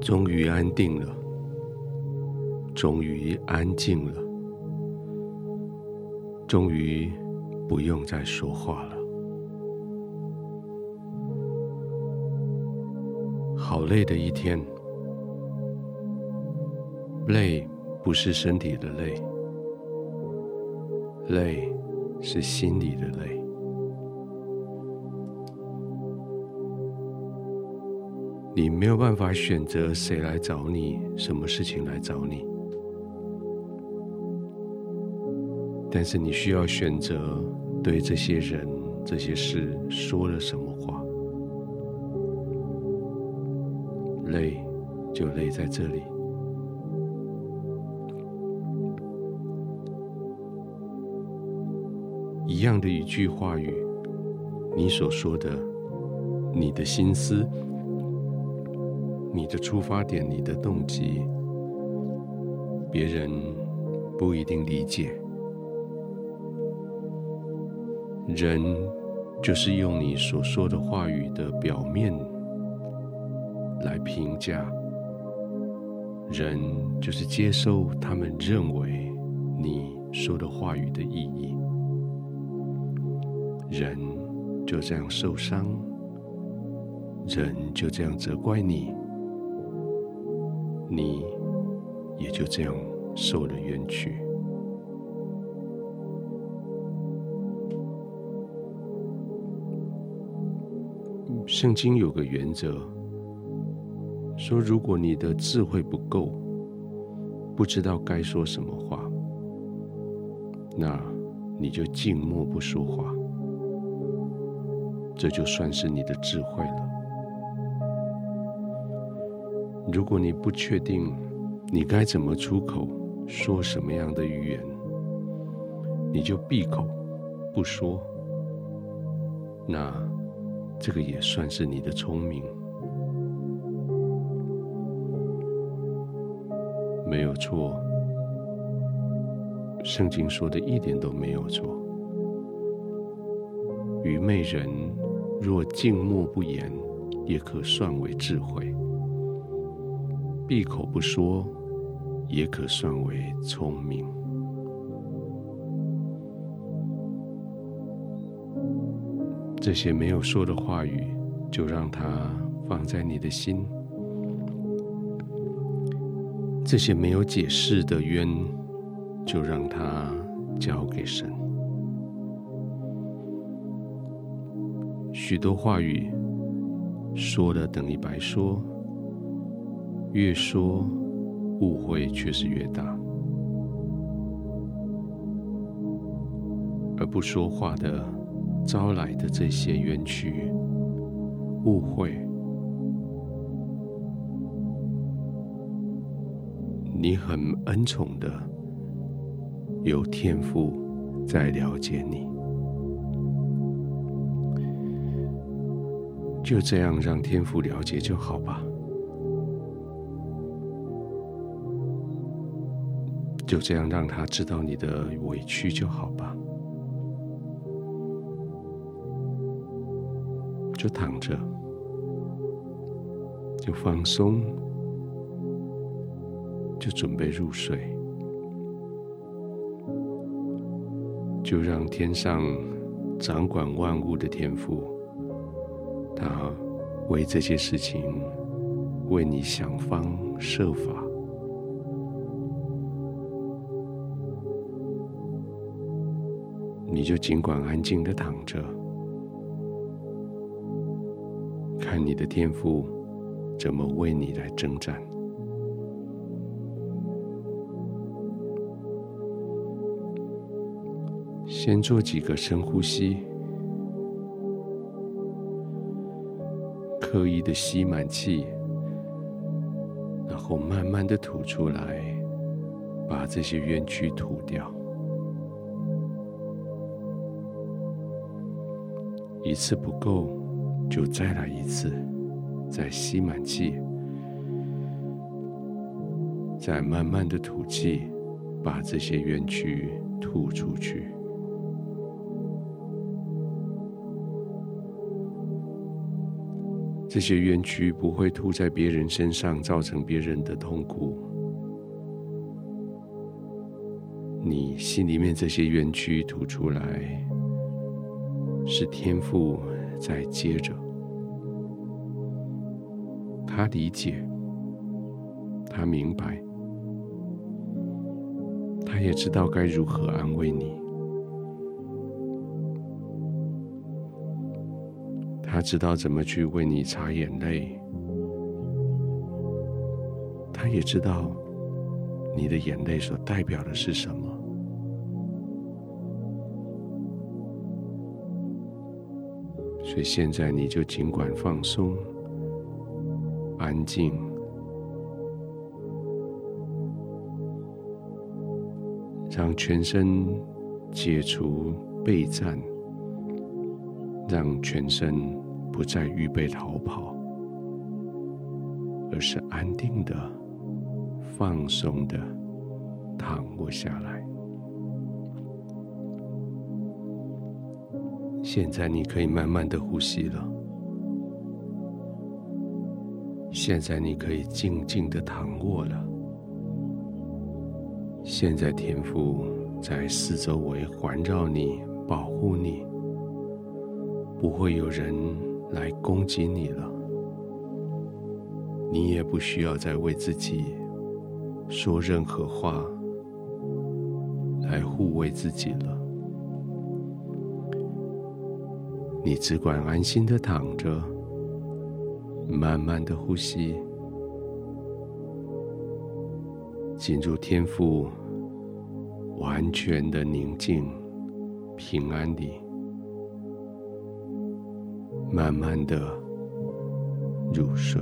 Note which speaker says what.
Speaker 1: 终于安定了，终于安静了，终于不用再说话了。好累的一天，累不是身体的累，累是心里的累。你没有办法选择谁来找你，什么事情来找你，但是你需要选择对这些人、这些事说了什么话。累，就累在这里。一样的一句话语，你所说的，你的心思。你的出发点，你的动机，别人不一定理解。人就是用你所说的话语的表面来评价，人就是接受他们认为你说的话语的意义，人就这样受伤，人就这样责怪你。你也就这样受了冤屈。圣经有个原则，说如果你的智慧不够，不知道该说什么话，那你就静默不说话，这就算是你的智慧了。如果你不确定你该怎么出口，说什么样的语言，你就闭口不说，那这个也算是你的聪明，没有错。圣经说的一点都没有错。愚昧人若静默不言，也可算为智慧。闭口不说，也可算为聪明。这些没有说的话语，就让它放在你的心；这些没有解释的冤，就让它交给神。许多话语说了等于白说。越说，误会却是越大；而不说话的，招来的这些冤屈、误会，你很恩宠的，有天赋在了解你，就这样让天父了解就好吧。就这样让他知道你的委屈就好吧，就躺着，就放松，就准备入睡，就让天上掌管万物的天父，他为这些事情为你想方设法。你就尽管安静的躺着，看你的天赋怎么为你来征战。先做几个深呼吸，刻意的吸满气，然后慢慢的吐出来，把这些冤屈吐掉。一次不够，就再来一次，再吸满气，再慢慢的吐气，把这些冤屈吐出去。这些冤屈不会吐在别人身上，造成别人的痛苦。你心里面这些冤屈吐出来，是天父在接着。他理解，他明白，他也知道该如何安慰你。他知道怎么去为你擦眼泪，他也知道你的眼泪所代表的是什么，所以现在你就尽管放松、安静，让全身解除备战，让全身。不再预备逃跑，而是安定的、放松的躺卧下来。现在你可以慢慢的呼吸了。现在你可以静静的躺卧了。现在天父在四周围环绕你、保护你，不会有人。来攻击你了，你也不需要再为自己说任何话来护卫自己了。你只管安心的躺着，慢慢的呼吸，进入天赋完全的宁静、平安里。慢慢的入睡。